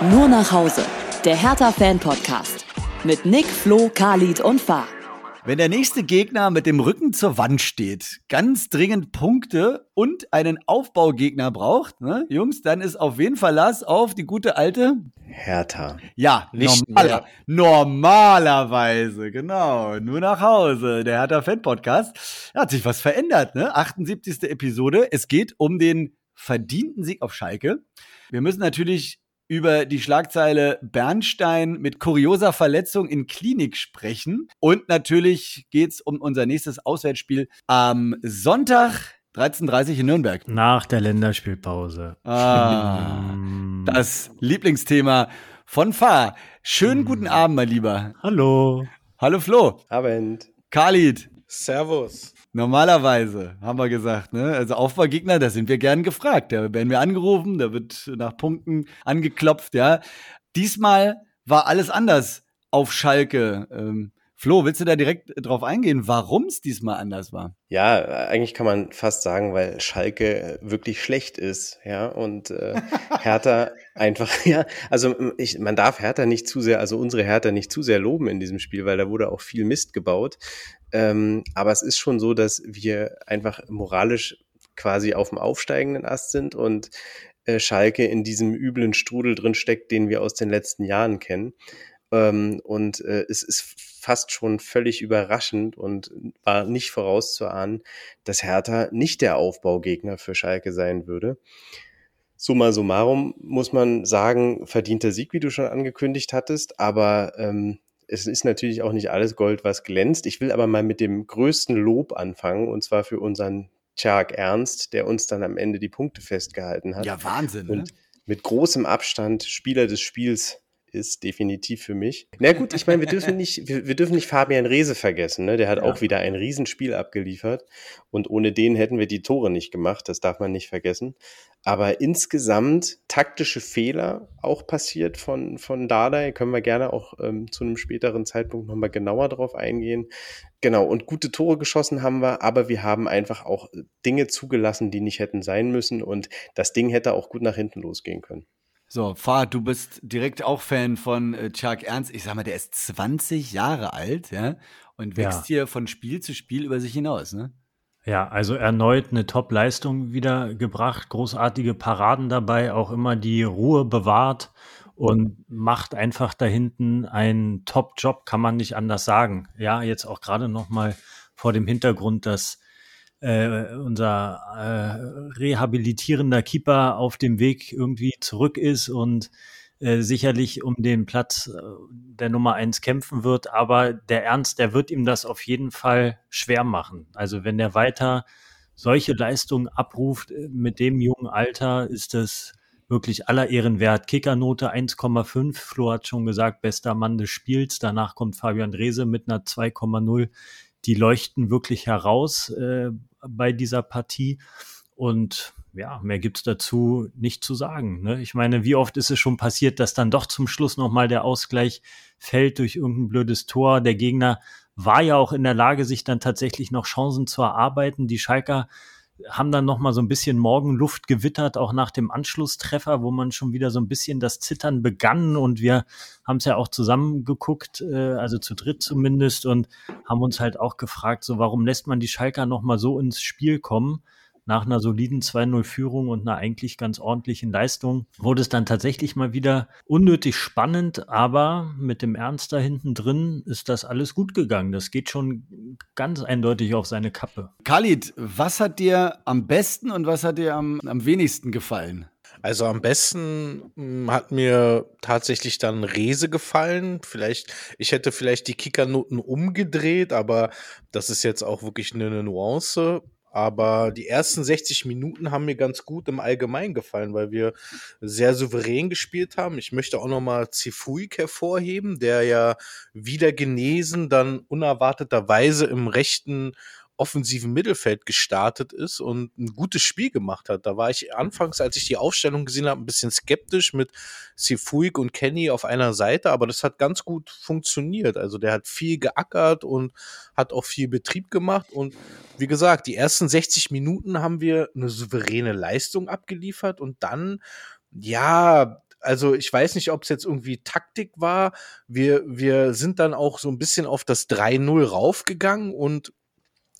Nur nach Hause. Der Hertha-Fan-Podcast. Mit Nick, Flo, Khalid und Fahr. Wenn der nächste Gegner mit dem Rücken zur Wand steht, ganz dringend Punkte und einen Aufbaugegner braucht, ne, Jungs, dann ist auf jeden Fall Verlass auf die gute alte Hertha. Ja, Nicht normaler, normalerweise, genau. Nur nach Hause, der Hertha Fan Podcast. Da hat sich was verändert, ne? 78. Episode. Es geht um den verdienten Sieg auf Schalke. Wir müssen natürlich über die Schlagzeile Bernstein mit kurioser Verletzung in Klinik sprechen. Und natürlich geht's um unser nächstes Auswärtsspiel am Sonntag 13.30 in Nürnberg. Nach der Länderspielpause. Ah, das Lieblingsthema von Fahr. Schönen guten Abend, mein Lieber. Hallo. Hallo Flo. Abend. Khalid. Servus. Normalerweise haben wir gesagt, ne? Also Aufbaugegner, da sind wir gern gefragt. Da werden wir angerufen, da wird nach Punkten angeklopft, ja. Diesmal war alles anders auf Schalke. Ähm, Flo, willst du da direkt drauf eingehen, warum es diesmal anders war? Ja, eigentlich kann man fast sagen, weil Schalke wirklich schlecht ist, ja, und äh, Hertha einfach, ja, also ich, man darf Hertha nicht zu sehr, also unsere Hertha nicht zu sehr loben in diesem Spiel, weil da wurde auch viel Mist gebaut. Ähm, aber es ist schon so, dass wir einfach moralisch quasi auf dem aufsteigenden Ast sind und äh, Schalke in diesem üblen Strudel drin steckt, den wir aus den letzten Jahren kennen. Ähm, und äh, es ist fast schon völlig überraschend und war nicht vorauszuahnen, dass Hertha nicht der Aufbaugegner für Schalke sein würde. Summa summarum muss man sagen, verdienter Sieg, wie du schon angekündigt hattest, aber ähm, es ist natürlich auch nicht alles Gold, was glänzt. Ich will aber mal mit dem größten Lob anfangen, und zwar für unseren Tjark Ernst, der uns dann am Ende die Punkte festgehalten hat. Ja, Wahnsinn. Und ne? mit großem Abstand Spieler des Spiels ist definitiv für mich. Na gut, ich meine, wir dürfen nicht, wir, wir dürfen nicht Fabian Reese vergessen, ne? Der hat Ja. auch wieder ein Riesenspiel abgeliefert und ohne den hätten wir die Tore nicht gemacht, das darf man nicht vergessen. Aber insgesamt taktische Fehler auch passiert von, von Dardai, können wir gerne auch ähm, zu einem späteren Zeitpunkt nochmal genauer drauf eingehen. Genau, und gute Tore geschossen haben wir, aber wir haben einfach auch Dinge zugelassen, die nicht hätten sein müssen und das Ding hätte auch gut nach hinten losgehen können. So, Fahr, du bist direkt auch Fan von äh, Chuck Ernst. Ich sag mal, der ist 20 Jahre alt, ja, und wächst Ja. hier von Spiel zu Spiel über sich hinaus, ne? Ja, also erneut eine Top-Leistung wieder gebracht, großartige Paraden dabei, auch immer die Ruhe bewahrt und macht einfach da hinten einen Top-Job, kann man nicht anders sagen. Ja, jetzt auch gerade noch mal vor dem Hintergrund, dass äh, unser äh, rehabilitierender Keeper auf dem Weg irgendwie zurück ist und äh, sicherlich um den Platz äh, der Nummer eins kämpfen wird. Aber der Ernst, der wird ihm das auf jeden Fall schwer machen. Also wenn der weiter solche Leistungen abruft äh, mit dem jungen Alter, ist das wirklich aller Ehren wert. Kickernote 1,5. Flo hat schon gesagt, bester Mann des Spiels. Danach kommt Fabian Drese mit einer 2,0. Die leuchten wirklich heraus äh, bei dieser Partie. Und ja, mehr gibt's dazu nicht zu sagen. Ne? Ich meine, wie oft ist es schon passiert, dass dann doch zum Schluss nochmal der Ausgleich fällt durch irgendein blödes Tor. Der Gegner war ja auch in der Lage, sich dann tatsächlich noch Chancen zu erarbeiten. Die Schalker haben dann noch mal so ein bisschen Morgenluft gewittert, auch nach dem Anschlusstreffer, wo man schon wieder so ein bisschen das Zittern begann und wir haben es ja auch zusammen geguckt, äh, also zu dritt zumindest und haben uns halt auch gefragt, so warum lässt man die Schalker noch mal so ins Spiel kommen? Nach einer soliden 2-0-Führung und einer eigentlich ganz ordentlichen Leistung wurde es dann tatsächlich mal wieder unnötig spannend, aber mit dem Ernst da hinten drin ist das alles gut gegangen. Das geht schon ganz eindeutig auf seine Kappe. Khalid, was hat dir am besten und was hat dir am, am wenigsten gefallen? Also am besten mh, hat mir tatsächlich dann Rese gefallen. Vielleicht, ich hätte vielleicht die Kickernoten umgedreht, aber das ist jetzt auch wirklich eine, eine Nuance. Aber die ersten 60 Minuten haben mir ganz gut im Allgemeinen gefallen, weil wir sehr souverän gespielt haben. Ich möchte auch nochmal Zifuik hervorheben, der ja wieder genesen, dann unerwarteterweise im rechten offensiven Mittelfeld gestartet ist und ein gutes Spiel gemacht hat. Da war ich anfangs, als ich die Aufstellung gesehen habe, ein bisschen skeptisch mit Sifuik und Kenny auf einer Seite, aber das hat ganz gut funktioniert. Also der hat viel geackert und hat auch viel Betrieb gemacht und wie gesagt, die ersten 60 Minuten haben wir eine souveräne Leistung abgeliefert und dann ja, also ich weiß nicht, ob es jetzt irgendwie Taktik war. Wir, wir sind dann auch so ein bisschen auf das 3-0 raufgegangen und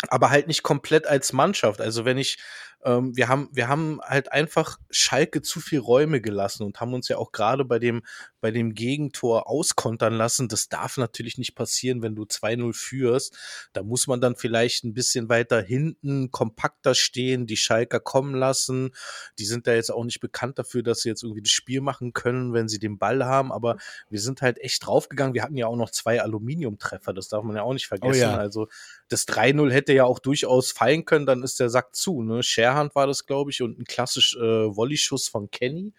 aber halt nicht komplett als Mannschaft. Also wenn ich ähm, wir haben, wir haben halt einfach Schalke zu viel Räume gelassen und haben uns ja auch gerade bei dem, bei dem Gegentor auskontern lassen. Das darf natürlich nicht passieren, wenn du 2-0 führst. Da muss man dann vielleicht ein bisschen weiter hinten kompakter stehen, die Schalker kommen lassen. Die sind da jetzt auch nicht bekannt dafür, dass sie jetzt irgendwie das Spiel machen können, wenn sie den Ball haben. Aber wir sind halt echt draufgegangen. Wir hatten ja auch noch zwei Aluminiumtreffer. Das darf man ja auch nicht vergessen. Oh ja. Also das 3-0 hätte ja auch durchaus fallen können. Dann ist der Sack zu. Ne? Scherhand war das, glaube ich, und ein klassisch äh, Volley-Schuss von Kenny.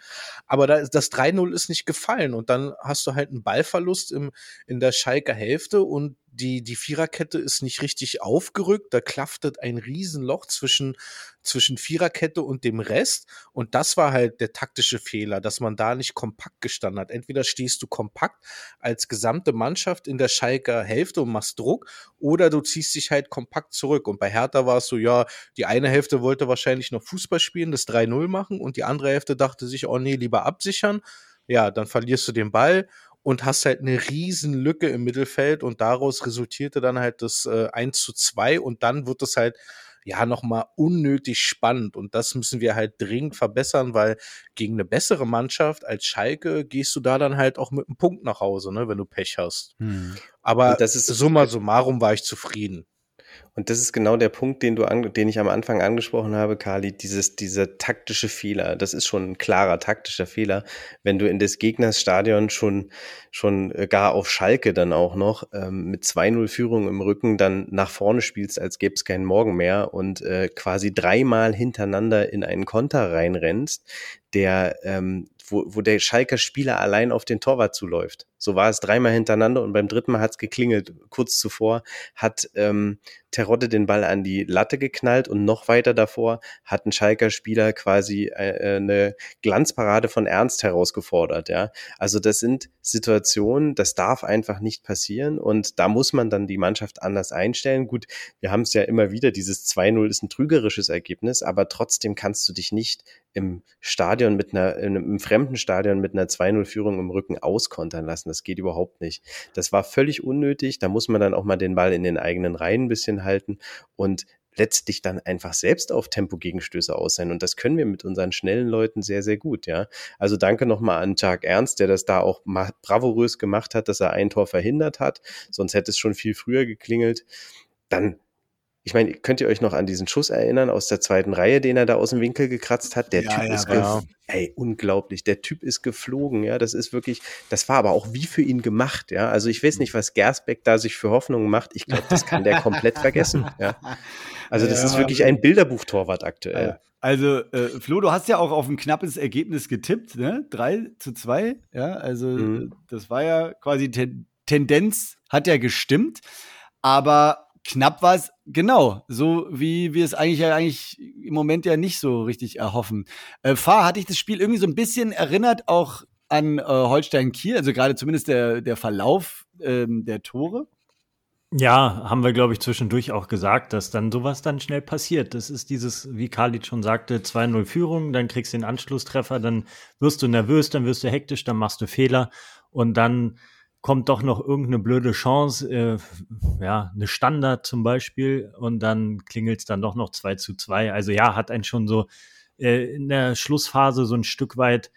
Aber da, das 3-0 ist nicht gefallen und dann hast du halt einen Ballverlust im, in der Schalker Hälfte und die, die Viererkette ist nicht richtig aufgerückt. Da klaftet ein Riesenloch zwischen, zwischen Viererkette und dem Rest. Und das war halt der taktische Fehler, dass man da nicht kompakt gestanden hat. Entweder stehst du kompakt als gesamte Mannschaft in der Schalker Hälfte und machst Druck, oder du ziehst dich halt kompakt zurück. Und bei Hertha war es so, ja, die eine Hälfte wollte wahrscheinlich noch Fußball spielen, das 3-0 machen, und die andere Hälfte dachte sich, oh nee, lieber absichern. Ja, dann verlierst du den Ball und hast halt eine riesen Lücke im Mittelfeld und daraus resultierte dann halt das äh, 1 zu 2 und dann wird es halt ja nochmal unnötig spannend und das müssen wir halt dringend verbessern, weil gegen eine bessere Mannschaft als Schalke gehst du da dann halt auch mit einem Punkt nach Hause, ne, wenn du Pech hast. Hm. Aber das ist summa summarum war ich zufrieden. Und das ist genau der Punkt, den du den ich am Anfang angesprochen habe, Kali, dieses, dieser taktische Fehler. Das ist schon ein klarer taktischer Fehler, wenn du in des Gegners Stadion schon, schon äh, gar auf Schalke dann auch noch ähm, mit 2-0 Führung im Rücken dann nach vorne spielst, als gäbe es keinen Morgen mehr und äh, quasi dreimal hintereinander in einen Konter reinrennst, der ähm, wo, wo der Schalker Spieler allein auf den Torwart zuläuft. So war es dreimal hintereinander und beim dritten Mal hat es geklingelt. Kurz zuvor hat ähm, Terodde den Ball an die Latte geknallt und noch weiter davor hat ein Schalker Spieler quasi äh, eine Glanzparade von Ernst herausgefordert. Ja, also das sind Situationen, das darf einfach nicht passieren und da muss man dann die Mannschaft anders einstellen. Gut, wir haben es ja immer wieder. Dieses 2-0 ist ein trügerisches Ergebnis, aber trotzdem kannst du dich nicht im Stadion mit einer, im fremden Stadion mit einer 2-0-Führung im Rücken auskontern lassen. Das geht überhaupt nicht. Das war völlig unnötig. Da muss man dann auch mal den Ball in den eigenen Reihen ein bisschen halten und letztlich dann einfach selbst auf Tempo-Gegenstöße aus sein. Und das können wir mit unseren schnellen Leuten sehr, sehr gut, ja. Also danke nochmal an Tag Ernst, der das da auch bravourös gemacht hat, dass er ein Tor verhindert hat. Sonst hätte es schon viel früher geklingelt. Dann ich meine, könnt ihr euch noch an diesen Schuss erinnern aus der zweiten Reihe, den er da aus dem Winkel gekratzt hat? Der ja, Typ ja, ist ja. ey, unglaublich. Der Typ ist geflogen, ja. Das ist wirklich, das war aber auch wie für ihn gemacht, ja. Also ich weiß nicht, was Gersbeck da sich für Hoffnungen macht. Ich glaube, das kann der komplett vergessen, ja. Also das ist wirklich ein Bilderbuchtorwart aktuell. Also, äh, Flo, du hast ja auch auf ein knappes Ergebnis getippt, ne? 3 zu 2, ja. Also, mhm. das war ja quasi Ten Tendenz, hat ja gestimmt. Aber knapp war es, genau, so wie wir es eigentlich ja eigentlich im Moment ja nicht so richtig erhoffen. Äh, Fahr, hatte ich das Spiel irgendwie so ein bisschen erinnert, auch an äh, Holstein Kiel, also gerade zumindest der, der Verlauf ähm, der Tore? Ja, haben wir, glaube ich, zwischendurch auch gesagt, dass dann sowas dann schnell passiert. Das ist dieses, wie Khalid schon sagte, 2-0 Führung, dann kriegst du den Anschlusstreffer, dann wirst du nervös, dann wirst du hektisch, dann machst du Fehler und dann kommt doch noch irgendeine blöde Chance, äh, ja, eine Standard zum Beispiel, und dann klingelt es dann doch noch 2 zu 2. Also ja, hat einen schon so äh, in der Schlussphase so ein Stück weit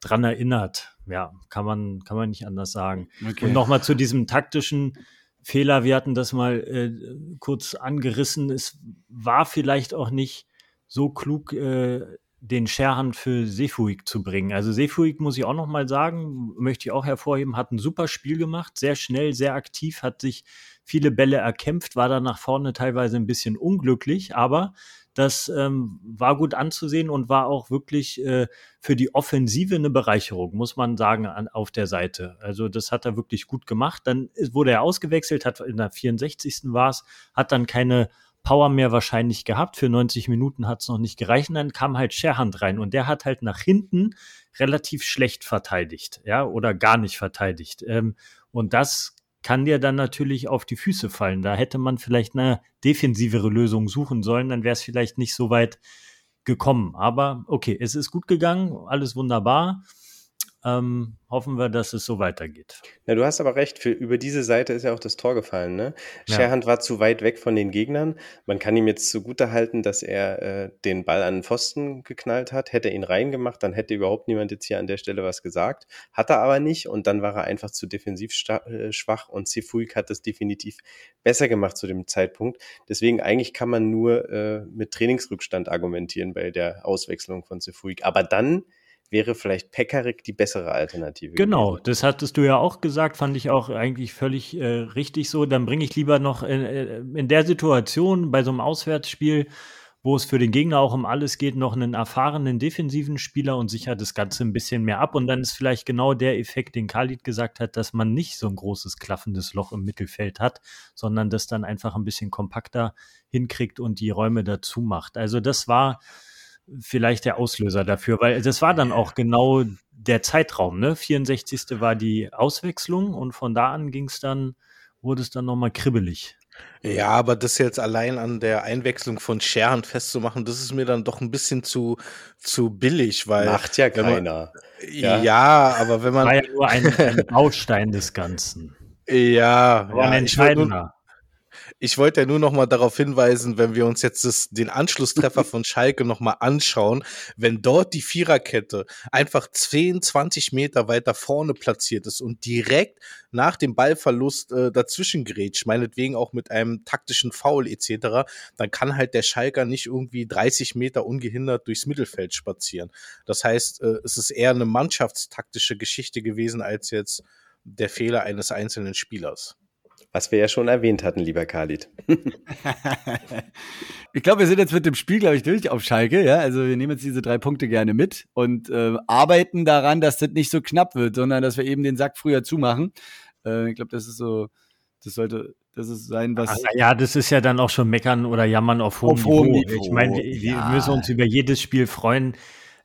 dran erinnert. Ja, kann man, kann man nicht anders sagen. Okay. Und nochmal zu diesem taktischen Fehler, wir hatten das mal äh, kurz angerissen. Es war vielleicht auch nicht so klug, äh, den Scherhand für Sefuig zu bringen. Also Sefuig muss ich auch noch mal sagen, möchte ich auch hervorheben, hat ein super Spiel gemacht, sehr schnell, sehr aktiv, hat sich viele Bälle erkämpft, war da nach vorne teilweise ein bisschen unglücklich, aber das ähm, war gut anzusehen und war auch wirklich äh, für die Offensive eine Bereicherung, muss man sagen, an, auf der Seite. Also das hat er wirklich gut gemacht. Dann wurde er ausgewechselt, hat in der 64. war es, hat dann keine Power mehr wahrscheinlich gehabt. Für 90 Minuten hat es noch nicht gereicht. Und dann kam halt Scherhand rein und der hat halt nach hinten relativ schlecht verteidigt, ja, oder gar nicht verteidigt. Ähm, und das kann dir dann natürlich auf die Füße fallen. Da hätte man vielleicht eine defensivere Lösung suchen sollen, dann wäre es vielleicht nicht so weit gekommen. Aber okay, es ist gut gegangen, alles wunderbar. Ähm, hoffen wir, dass es so weitergeht. Ja, du hast aber recht, für, über diese Seite ist ja auch das Tor gefallen. Ne? Ja. Sherhand war zu weit weg von den Gegnern. Man kann ihm jetzt zugute halten, dass er äh, den Ball an den Pfosten geknallt hat. Hätte er ihn reingemacht, dann hätte überhaupt niemand jetzt hier an der Stelle was gesagt. Hat er aber nicht und dann war er einfach zu defensiv äh, schwach und Sifuik hat das definitiv besser gemacht zu dem Zeitpunkt. Deswegen eigentlich kann man nur äh, mit Trainingsrückstand argumentieren bei der Auswechslung von Sifuik. Aber dann wäre vielleicht Pekarik die bessere Alternative. Genau, gewesen. das hattest du ja auch gesagt, fand ich auch eigentlich völlig äh, richtig so. Dann bringe ich lieber noch in, äh, in der Situation bei so einem Auswärtsspiel, wo es für den Gegner auch um alles geht, noch einen erfahrenen defensiven Spieler und sichert das Ganze ein bisschen mehr ab. Und dann ist vielleicht genau der Effekt, den Khalid gesagt hat, dass man nicht so ein großes klaffendes Loch im Mittelfeld hat, sondern das dann einfach ein bisschen kompakter hinkriegt und die Räume dazu macht. Also das war vielleicht der Auslöser dafür, weil das war dann auch genau der Zeitraum, ne? 64. war die Auswechslung und von da an ging es dann, wurde es dann nochmal kribbelig. Ja, aber das jetzt allein an der Einwechslung von Scherhan festzumachen, das ist mir dann doch ein bisschen zu, zu billig, weil. Macht ja wenn man- keiner. Ja, Ja. aber wenn War man. ja nur ein, ein Baustein des Ganzen. Ja, War ein ja nur, entscheidender. Ich wollte ja nur noch mal darauf hinweisen, wenn wir uns jetzt das, den Anschlusstreffer von Schalke noch mal anschauen, wenn dort die Viererkette einfach 10, 20 Meter weiter vorne platziert ist und direkt nach dem Ballverlust äh, dazwischen grätscht, meinetwegen auch mit einem taktischen Foul etc., dann kann halt der Schalker nicht irgendwie 30 Meter ungehindert durchs Mittelfeld spazieren. Das heißt, äh, es ist eher eine mannschaftstaktische Geschichte gewesen als jetzt der Fehler eines einzelnen Spielers. Was wir ja schon erwähnt hatten, lieber Khalid. ich glaube, wir sind jetzt mit dem Spiel, glaube ich, durch auf Schalke. Ja, also wir nehmen jetzt diese drei Punkte gerne mit und äh, arbeiten daran, dass das nicht so knapp wird, sondern dass wir eben den Sack früher zumachen. Äh, ich glaube, das ist so, das sollte, das ist sein, was. Ach, ja, das ist ja dann auch schon meckern oder jammern auf hohem, Auf hohem Niveau. Niveau, Ich meine, wir, ja. müssen uns über jedes Spiel freuen,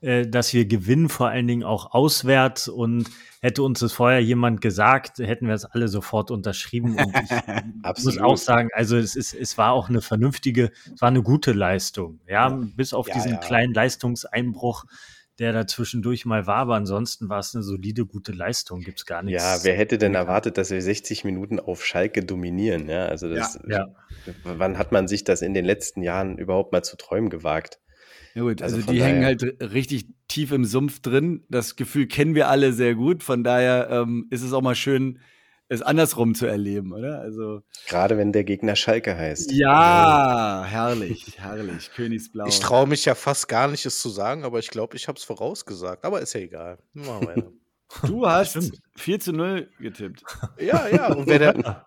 äh, dass wir gewinnen, vor allen Dingen auch auswärts. Und hätte uns das vorher jemand gesagt, hätten wir es alle sofort unterschrieben. Und ich muss auch sagen, also es ist, es war auch eine vernünftige, es war eine gute Leistung. Ja, bis auf Ja, diesen ja. kleinen Leistungseinbruch, der da zwischendurch mal war, aber ansonsten war es eine solide, gute Leistung. Gibt's gar nichts. Ja, wer hätte denn erwartet, dass wir 60 Minuten auf Schalke dominieren? Ja, also das, Ja. wann hat man sich das in den letzten Jahren überhaupt mal zu träumen gewagt? Ja gut, also, Also die hängen halt richtig tief im Sumpf drin. Das Gefühl kennen wir alle sehr gut. Von daher ähm, ist es auch mal schön, es andersrum zu erleben, oder? Also Gerade wenn der Gegner Schalke heißt. ja, herrlich, herrlich, Königsblau. Ich traue mich ja fast gar nicht, es zu sagen, aber ich glaube, ich habe es vorausgesagt. Aber ist ja egal. Machen wir weiter. Du hast Stimmt. 4 zu 0 getippt. ja, ja. Und wäre der,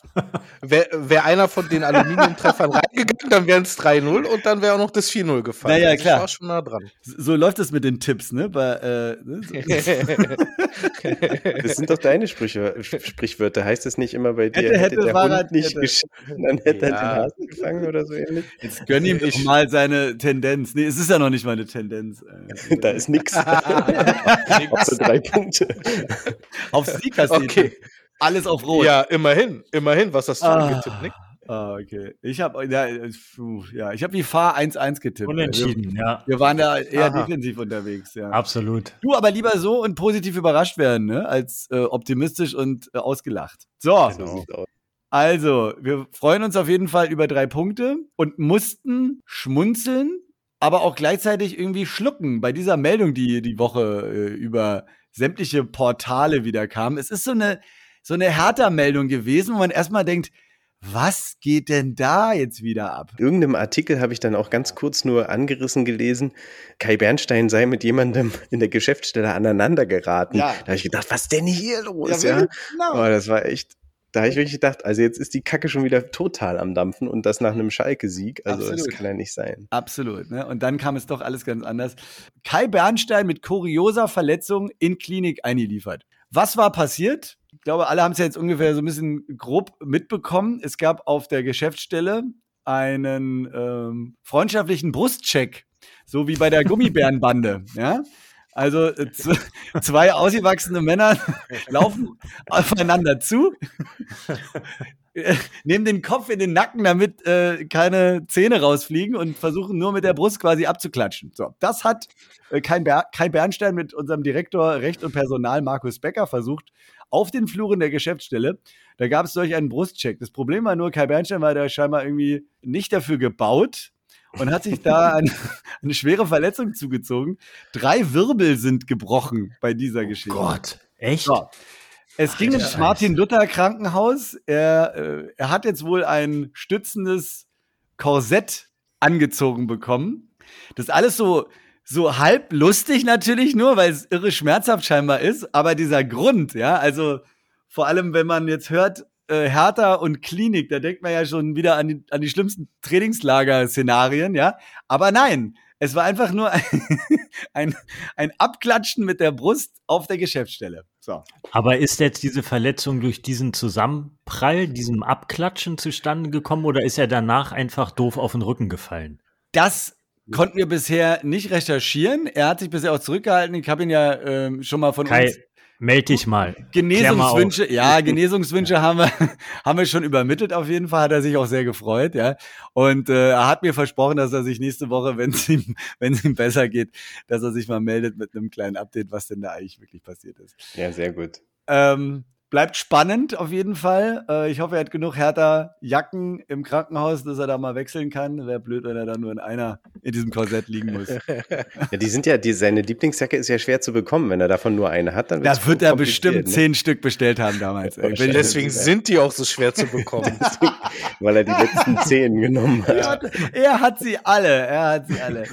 wär, wär einer von den Aluminiumtreffern reingegangen, dann wären es 3-0 und dann wäre auch noch das 4-0 gefallen. Naja, Also klar. Ich war schon nah dran. So läuft es mit den Tipps, ne? Bei, äh, ne? So- Das sind doch deine Sprüche, Sprichwörter. Heißt es nicht immer bei dir, Hätte, hätte, der Fahrrad, Hund nicht hätte. geschissen, dann hätte er Ja. den Hasen gefangen oder so ähnlich? Jetzt gönn ihm doch Ich- mal seine Tendenz. Nee, es ist ja noch nicht mal eine Tendenz. Äh, Da ist nix. Außer drei Punkte. Auf Sieg hast du Okay. alles auf Rot. Ja, immerhin. Immerhin. Was hast du Ah. getippt, Nick? Ah, okay. Ich habe ja, ja, ich habe wie Fahr 1-1 getippt. Unentschieden, ja. Wir, wir waren da eher Aha. defensiv unterwegs, ja. Absolut. Du aber lieber so und positiv überrascht werden, ne? als äh, optimistisch und äh, ausgelacht. So, aus. also, wir freuen uns auf jeden Fall über drei Punkte und mussten schmunzeln, aber auch gleichzeitig irgendwie schlucken bei dieser Meldung, die die Woche äh, über sämtliche Portale wieder kam. Es ist so eine, so eine Hertha-Meldung gewesen, wo man erstmal denkt, was geht denn da jetzt wieder ab? In irgendeinem Artikel habe ich dann auch ganz kurz nur angerissen gelesen, Kai Bernstein sei mit jemandem in der Geschäftsstelle aneinander geraten. Ja. Da habe ich gedacht, was denn hier los? Ja, Ja, genau. Aber das war echt, da habe ich wirklich gedacht, also jetzt ist die Kacke schon wieder total am Dampfen und das nach einem Schalke-Sieg. Also das Absolut. kann ja nicht sein. Absolut. Ne? Und dann kam es doch alles ganz anders. Kai Bernstein mit kurioser Verletzung in Klinik eingeliefert. Was war passiert? Ich glaube, alle haben es ja jetzt ungefähr so ein bisschen grob mitbekommen. Es gab auf der Geschäftsstelle einen ähm, freundschaftlichen Brustcheck, so wie bei der Gummibärenbande. ja? Also äh, zwei ausgewachsene Männer laufen aufeinander zu. nehmen den Kopf in den Nacken, damit äh, keine Zähne rausfliegen und versuchen nur mit der Brust quasi abzuklatschen. So, das hat äh, Kai, Ber Kai Bernstein mit unserem Direktor Recht und Personal Markus Becker versucht auf den Fluren der Geschäftsstelle. Da gab es solch einen Brustcheck. Das Problem war nur, Kai Bernstein war da scheinbar irgendwie nicht dafür gebaut und hat sich da eine, eine schwere Verletzung zugezogen. Drei Wirbel sind gebrochen bei dieser Geschichte. Oh Gott, echt? So. Es ging ins Martin-Luther-Krankenhaus. Er, äh, er hat jetzt wohl ein stützendes Korsett angezogen bekommen. Das ist alles so, so halb lustig natürlich nur, weil es irre schmerzhaft scheinbar ist. Aber dieser Grund, ja, also vor allem, wenn man jetzt hört, äh, Hertha und Klinik, da denkt man ja schon wieder an die, an die schlimmsten Trainingslager-Szenarien, ja. Aber nein, es war einfach nur ein, ein, ein Abklatschen mit der Brust auf der Geschäftsstelle. So. Aber ist jetzt diese Verletzung durch diesen Zusammenprall, diesem Abklatschen zustande gekommen oder ist er danach einfach doof auf den Rücken gefallen? Das konnten wir bisher nicht recherchieren. Er hat sich bisher auch zurückgehalten. Ich habe ihn ja ähm, schon mal von Kai, uns meld dich mal. Genesungswünsche, ja, Genesungswünsche haben wir, haben wir schon übermittelt auf jeden Fall, hat er sich auch sehr gefreut, ja. Und äh, er hat mir versprochen, dass er sich nächste Woche, wenn es ihm, wenn es ihm besser geht, dass er sich mal meldet mit einem kleinen Update, was denn da eigentlich wirklich passiert ist. Ja, sehr gut. Ähm, bleibt spannend auf jeden Fall. Äh, ich hoffe, er hat genug härter Jacken im Krankenhaus, dass er da mal wechseln kann. Wäre blöd, wenn er da nur in einer in diesem Korsett liegen muss. Ja, die sind ja, die, seine Lieblingsjacke ist ja schwer zu bekommen. Wenn er davon nur eine hat, dann Da wird's wird er bestimmt ne? zehn Stück bestellt haben damals. Deswegen sind die auch so schwer zu bekommen. Weil er die letzten zehn genommen hat. Er hat, er hat sie alle. Er hat sie alle.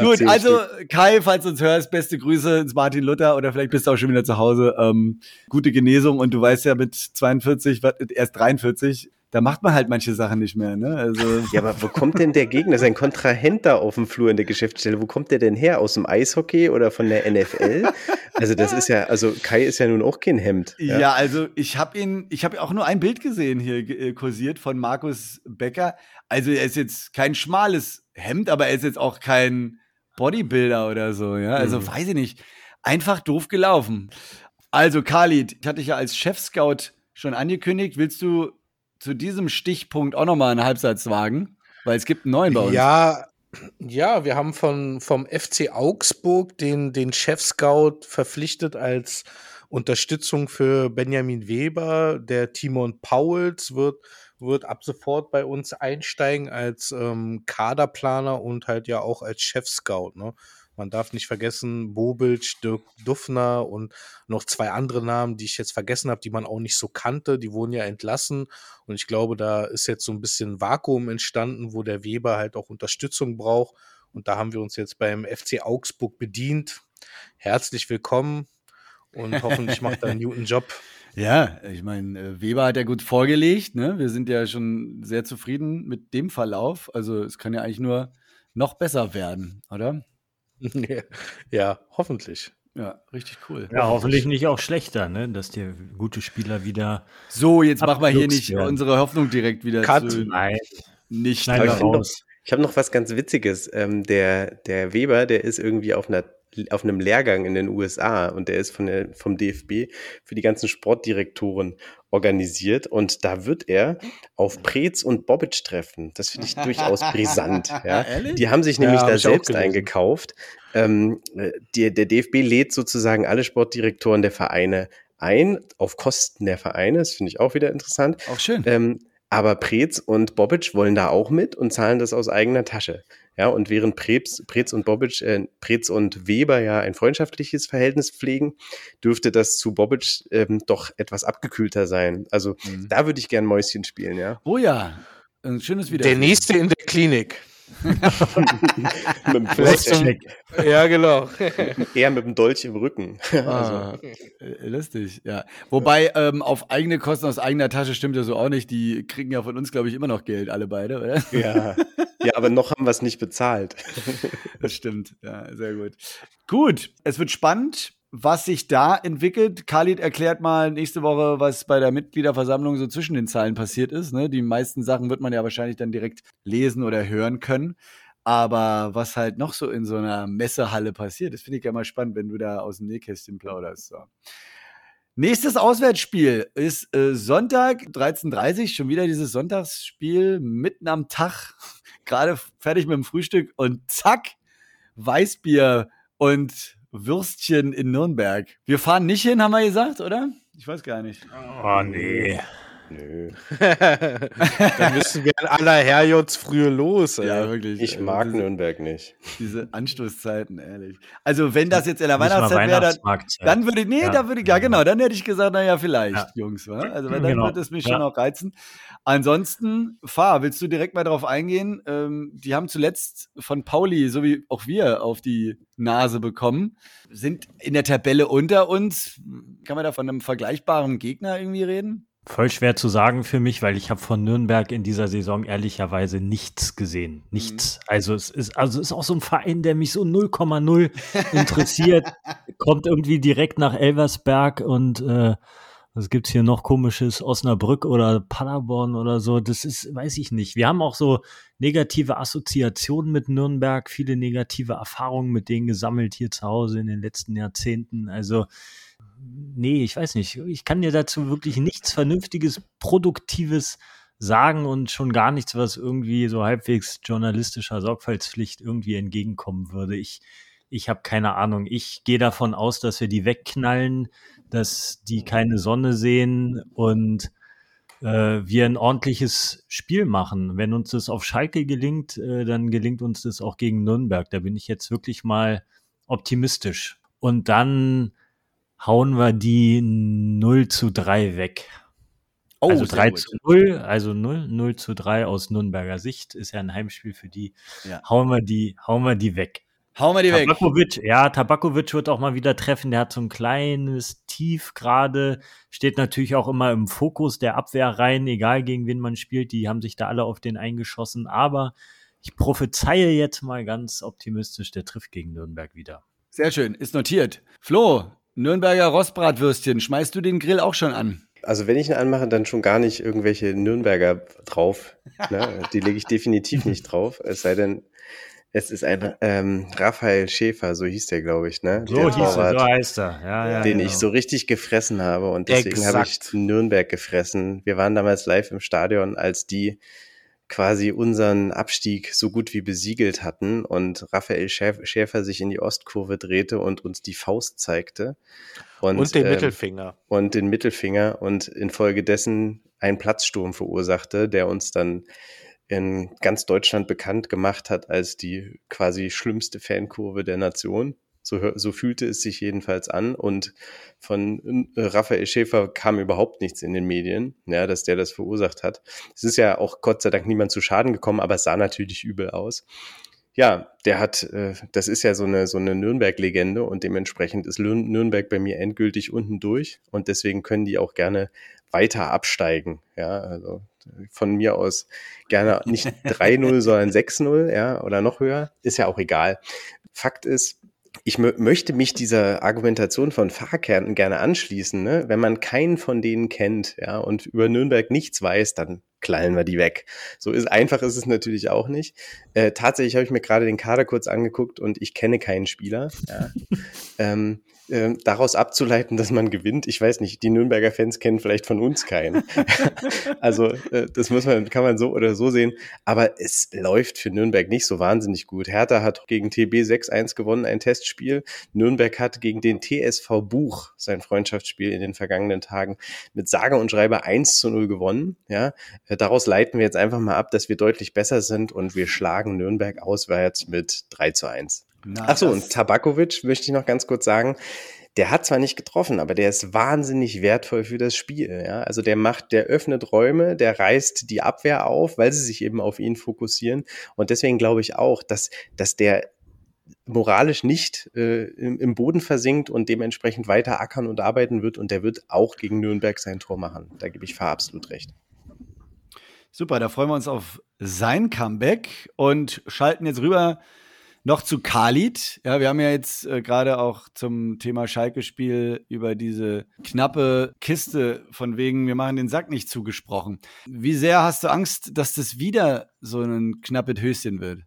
Gut, zehn also Kai, falls du uns hörst, beste Grüße ins Martin Luther oder vielleicht bist du auch schon wieder zu Hause. Ähm, gute Genesung und du weißt ja mit 42, was- erst 43, da macht man halt manche Sachen nicht mehr. Ne? Also Ja, aber wo kommt denn der Gegner, sein Kontrahent da auf dem Flur in der Geschäftsstelle? Wo kommt der denn her? Aus dem Eishockey oder von der NFL? Also das ist ja, also Kai ist ja nun auch kein Hemd. Ja, also ich habe ihn, ich habe auch nur ein Bild gesehen hier äh, kursiert von Markus Becker. Also er ist jetzt kein schmales Hemd, aber er ist jetzt auch kein Bodybuilder oder so, ja. Also Mhm. weiß ich nicht. Einfach doof gelaufen. Also Khalid, ich hatte dich ja als Chef-Scout schon angekündigt. Willst du zu diesem Stichpunkt auch nochmal einen Halbsatz wagen? Weil es gibt einen neuen bei uns. Ja, ja, wir haben von, vom FC Augsburg den, den Chef-Scout verpflichtet als Unterstützung für Benjamin Weber. Der Timon Pauls wird, wird ab sofort bei uns einsteigen als ähm, Kaderplaner und halt ja auch als Chef-Scout. Ne? Man darf nicht vergessen, Bobic, Dirk Duffner und noch zwei andere Namen, die ich jetzt vergessen habe, die man auch nicht so kannte, die wurden ja entlassen. Und ich glaube, da ist jetzt so ein bisschen Vakuum entstanden, wo der Weber halt auch Unterstützung braucht. Und da haben wir uns jetzt beim FC Augsburg bedient. Herzlich willkommen und hoffentlich macht er einen guten Job. Ja, ich meine, äh, Weber hat ja gut vorgelegt. Ne? Wir sind ja schon sehr zufrieden mit dem Verlauf. Also es kann ja eigentlich nur noch besser werden, oder? ja, hoffentlich. Ja, richtig cool. Ja, hoffentlich nicht auch schlechter, ne? dass dir gute Spieler wieder So, jetzt machen wir hier nicht werden. unsere Hoffnung direkt wieder Cut. zu Nein, nicht. find raus. Ich habe noch was ganz Witziges. Ähm, der, der Weber, der ist irgendwie auf einer auf einem Lehrgang in den USA und der ist von der, vom DFB für die ganzen Sportdirektoren organisiert und da wird er auf Preetz und Bobic treffen. Das finde ich durchaus brisant. Ja. Die haben sich Ja, nämlich hab da selbst eingekauft. Ähm, äh, die, der DFB lädt sozusagen alle Sportdirektoren der Vereine ein, auf Kosten der Vereine. Das finde ich auch wieder interessant. Auch schön. Ähm, aber Preetz und Bobic wollen da auch mit und zahlen das aus eigener Tasche. Ja, und während Preetz, Preetz und Bobic, äh, Preetz und Weber ja ein freundschaftliches Verhältnis pflegen, dürfte das zu Bobic ähm, doch etwas abgekühlter sein. Also Mhm. da würde ich gern Mäuschen spielen, ja. Oh ja, ein schönes Video. Der nächste in der Klinik. Mit dem zum, ja, genau. eher mit dem Dolch im Rücken. Ah, äh, lustig, ja. Wobei ähm, auf eigene Kosten aus eigener Tasche stimmt ja so auch nicht. Die kriegen ja von uns, glaube ich, immer noch Geld, alle beide, oder? ja. ja, aber noch haben wir es nicht bezahlt. Das stimmt, ja, sehr gut. Gut, es wird spannend, was sich da entwickelt. Khalid erklärt mal nächste Woche, was bei der Mitgliederversammlung so zwischen den Zeilen passiert ist. Ne? Die meisten Sachen wird man ja wahrscheinlich dann direkt lesen oder hören können. Aber was halt noch so in so einer Messehalle passiert, das finde ich ja mal spannend, wenn du da aus dem Nähkästchen plauderst. So. Nächstes Auswärtsspiel ist äh, Sonntag, 13.30 Uhr, schon wieder dieses Sonntagsspiel, mitten am Tag, gerade fertig mit dem Frühstück und zack, Weißbier und Würstchen in Nürnberg. Wir fahren nicht hin, haben wir gesagt, oder? Ich weiß gar nicht. Oh, nee. Nö. Dann müssen wir in aller Herrjotz früher los. Ey. Ja, wirklich. Ich Also mag diese, Nürnberg nicht. diese Anstoßzeiten, ehrlich. Also, wenn das jetzt in der Weihnachtszeit wäre, dann, dann würde ich, nee, Ja. da würde ich, ja genau, dann hätte ich gesagt, naja, vielleicht, Ja. Jungs, wa? Also, weil dann Genau. wird es mich Ja. schon auch reizen. Ansonsten, Fahr, willst du direkt mal drauf eingehen? Ähm, die haben zuletzt von Pauli, so wie auch wir, auf die Nase bekommen, sind in der Tabelle unter uns. Kann man da von einem vergleichbaren Gegner irgendwie reden? Voll schwer zu sagen für mich, weil ich habe von Nürnberg in dieser Saison ehrlicherweise nichts gesehen. Nichts. Also es ist, also es ist auch so ein Verein, der mich so 0,0 interessiert. Kommt irgendwie direkt nach Elversberg und äh, was gibt's hier noch komisches? Osnabrück oder Paderborn oder so. Das ist, weiß ich nicht. Wir haben auch so negative Assoziationen mit Nürnberg, viele negative Erfahrungen mit denen gesammelt hier zu Hause in den letzten Jahrzehnten. Also nee, ich weiß nicht. Ich kann dir dazu wirklich nichts Vernünftiges, Produktives sagen und schon gar nichts, was irgendwie so halbwegs journalistischer Sorgfaltspflicht irgendwie entgegenkommen würde. Ich, ich habe keine Ahnung. Ich gehe davon aus, dass wir die wegknallen, dass die keine Sonne sehen und äh, wir ein ordentliches Spiel machen. Wenn uns das auf Schalke gelingt, äh, dann gelingt uns das auch gegen Nürnberg. Da bin ich jetzt wirklich mal optimistisch. Und dann hauen wir die 0 zu 3 weg. Oh, also sehr 3 gut. zu 0, also 0, 0 zu 3 aus Nürnberger Sicht, ist ja ein Heimspiel für die. Ja. Hauen wir die, hauen wir die weg. Hauen wir die weg. Tabakovic, ja, Tabakovic wird auch mal wieder treffen. Der hat so ein kleines Tief gerade, steht natürlich auch immer im Fokus der Abwehrreihen, egal gegen wen man spielt. Die haben sich da alle auf den eingeschossen. Aber ich prophezeie jetzt mal ganz optimistisch, der trifft gegen Nürnberg wieder. Sehr schön, ist notiert. Flo, Nürnberger Rostbratwürstchen, schmeißt du den Grill auch schon an? Also wenn ich ihn anmache, dann schon gar nicht irgendwelche Nürnberger drauf. Ne? Die lege ich definitiv nicht drauf. Es sei denn, es ist ein ähm, Raphael Schäfer, so hieß der, glaube ich, ne? So der hieß er, Torwart, so heißt er. Ja, ja, den genau. ich so richtig gefressen habe. Und deswegen habe ich. Nürnberg gefressen. Wir waren damals live im Stadion, als die quasi unseren Abstieg so gut wie besiegelt hatten und Raphael Schäf- Schäfer sich in die Ostkurve drehte und uns die Faust zeigte. Und, den ähm, Mittelfinger. und den Mittelfinger und infolgedessen einen Platzsturm verursachte, der uns dann in ganz Deutschland bekannt gemacht hat als die quasi schlimmste Fankurve der Nation. So, so fühlte es sich jedenfalls an. Und von äh, Raphael Schäfer kam überhaupt nichts in den Medien, ja, dass der das verursacht hat. Es ist ja auch Gott sei Dank niemand zu Schaden gekommen, aber es sah natürlich übel aus. Ja, der hat, äh, das ist ja so eine, so eine Nürnberg-Legende und dementsprechend ist Nürnberg bei mir endgültig unten durch und deswegen können die auch gerne weiter absteigen. Ja, also von mir aus gerne nicht 3-0, sondern 6-0, ja, oder noch höher. Ist ja auch egal. Fakt ist, ich mö möchte mich dieser Argumentation von Fahrkern gerne anschließen. Ne? Wenn man keinen von denen kennt ja, und über Nürnberg nichts weiß, dann knallen wir die weg. So ist einfach ist es natürlich auch nicht. Äh, tatsächlich habe ich mir gerade den Kader kurz angeguckt und ich kenne keinen Spieler. Ja. ähm, ähm, daraus abzuleiten, dass man gewinnt, ich weiß nicht, die Nürnberger Fans kennen vielleicht von uns keinen. also äh, das muss man, kann man so oder so sehen. Aber es läuft für Nürnberg nicht so wahnsinnig gut. Hertha hat gegen TB 6-1 gewonnen, ein Testspiel. Nürnberg hat gegen den TSV Buch sein Freundschaftsspiel in den vergangenen Tagen mit sage und schreibe 1 zu 0 gewonnen. Ja, Äh, daraus leiten wir jetzt einfach mal ab, dass wir deutlich besser sind und wir schlagen Nürnberg auswärts mit 3 zu 1. Na, Ach so, und Tabakovic möchte ich noch ganz kurz sagen. Der hat zwar nicht getroffen, aber der ist wahnsinnig wertvoll für das Spiel. Ja? Also der macht, der öffnet Räume, der reißt die Abwehr auf, weil sie sich eben auf ihn fokussieren. Und deswegen glaube ich auch, dass, dass der moralisch nicht äh, im, im Boden versinkt und dementsprechend weiter ackern und arbeiten wird. Und der wird auch gegen Nürnberg sein Tor machen. Da gebe ich Fahr absolut recht. Super, da freuen wir uns auf sein Comeback und schalten jetzt rüber noch zu Khalid. Ja, wir haben ja jetzt äh, gerade auch zum Thema Schalke-Spiel über diese knappe Kiste von wegen, wir machen den Sack nicht zugesprochen. Wie sehr hast du Angst, dass das wieder so ein knappes Höschen wird?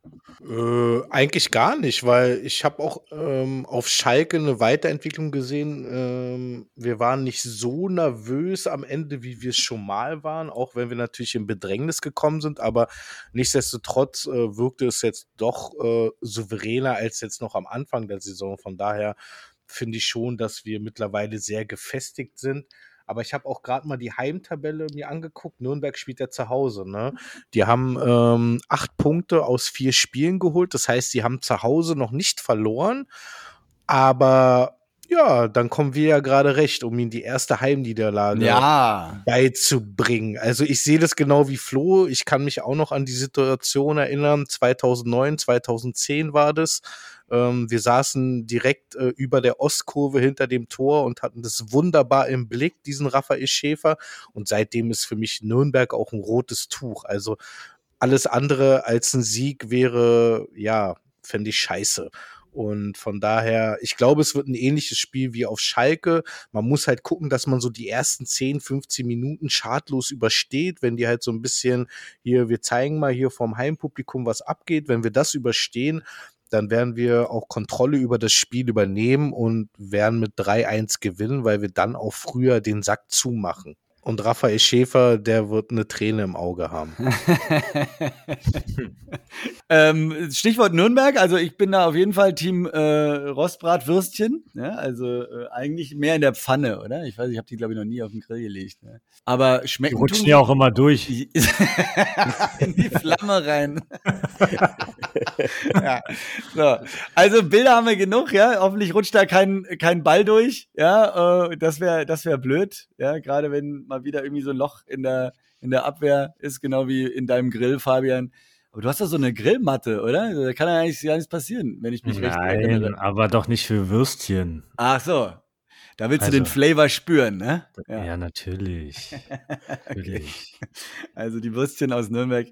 Äh, eigentlich gar nicht, weil ich habe auch ähm, auf Schalke eine Weiterentwicklung gesehen. Ähm, wir waren nicht so nervös am Ende, wie wir es schon mal waren, auch wenn wir natürlich in Bedrängnis gekommen sind, aber nichtsdestotrotz äh, wirkte es jetzt doch äh, souveräner als jetzt noch am Anfang der Saison. Von daher finde ich schon, dass wir mittlerweile sehr gefestigt sind. Aber ich habe auch gerade mal die Heimtabelle mir angeguckt. Nürnberg spielt ja zu Hause. Ne? Die haben ähm, acht Punkte aus vier Spielen geholt. Das heißt, sie haben zu Hause noch nicht verloren. Aber ja, dann kommen wir ja gerade recht, um ihnen die erste Heimniederlage Ja. beizubringen. Also ich sehe das genau wie Flo. Ich kann mich auch noch an die Situation erinnern. 2009, 2010 war das. Ähm, wir saßen direkt äh, über der Ostkurve hinter dem Tor und hatten das wunderbar im Blick, diesen Raphael Schäfer. Und seitdem ist für mich Nürnberg auch ein rotes Tuch. Also alles andere als ein Sieg wäre, ja, fände ich scheiße. Und von daher, ich glaube, es wird ein ähnliches Spiel wie auf Schalke. Man muss halt gucken, dass man so die ersten 10, 15 Minuten schadlos übersteht, wenn die halt so ein bisschen hier, wir zeigen mal hier vom Heimpublikum, was abgeht. Wenn wir das überstehen, dann werden wir auch Kontrolle über das Spiel übernehmen und werden mit 3-1 gewinnen, weil wir dann auch früher den Sack zumachen. Und Raphael Schäfer, der wird eine Träne im Auge haben. ähm, Stichwort Nürnberg, also ich bin da auf jeden Fall Team äh, Rostbratwürstchen. Ja, also äh, eigentlich mehr in der Pfanne, oder? Ich weiß, ich habe die, glaube ich, noch nie auf den Grill gelegt. Ne? Aber Die schmecken. rutschen tun ja auch immer durch. die- in die Flamme rein. ja. so. Also Bilder haben wir genug, ja. Hoffentlich rutscht da kein, kein Ball durch. Ja, äh, das wäre das wär blöd. Ja, gerade wenn mal wieder irgendwie so ein Loch in der, in der Abwehr ist, genau wie in deinem Grill, Fabian. Aber du hast doch so eine Grillmatte, oder? Also, Da kann ja eigentlich gar nichts passieren, wenn ich mich recht Nein, erinnere. aber doch nicht für Würstchen. Ach so. Da willst Also- du den Flavor spüren, ne? Ja, natürlich. natürlich. Also die Würstchen aus Nürnberg,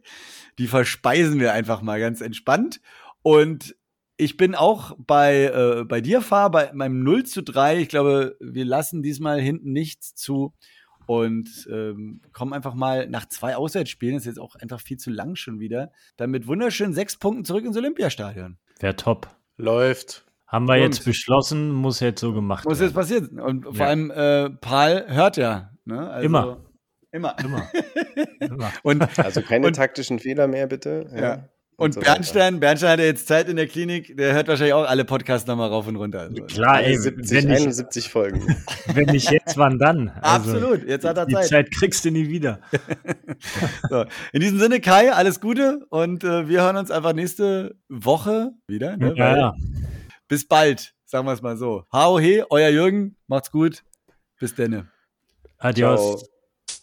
die verspeisen wir einfach mal ganz entspannt. Und ich bin auch bei, äh, bei dir, Fahr, bei meinem 0 zu 3. Ich glaube, wir lassen diesmal hinten nichts zu und ähm, kommen einfach mal nach zwei Auswärtsspielen, ist jetzt auch einfach viel zu lang schon wieder, dann mit wunderschönen sechs Punkten zurück ins Olympiastadion. Wäre top. Läuft. Haben wir Und- jetzt beschlossen, muss jetzt so gemacht Muss jetzt werden. passieren. Und vor Ja. allem, äh, Paul hört ja. Ne? Also, Immer. Immer. Immer. Immer. Und Also keine Und- taktischen Fehler mehr, bitte. Ja. Und so weiter. Bernstein, Bernstein hat ja jetzt Zeit in der Klinik, der hört wahrscheinlich auch alle Podcasts nochmal rauf und runter. Also, Klar, ey, 71, wenn nicht, 71 Folgen. wenn nicht jetzt, wann dann? Also, Absolut, jetzt hat er Die Zeit. Zeit kriegst du nie wieder. So. In diesem Sinne, Kai, alles Gute und äh, wir hören uns einfach nächste Woche wieder. Ne? Ja, ja. Bis bald, sagen wir es mal so. Hau he, euer Jürgen, macht's gut. Bis denne. Adios. Ciao.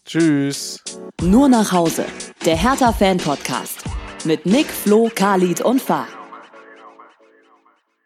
Tschüss. Nur nach Hause. Der Hertha-Fan-Podcast. Mit Nick, Flo, Khalid und Fahr.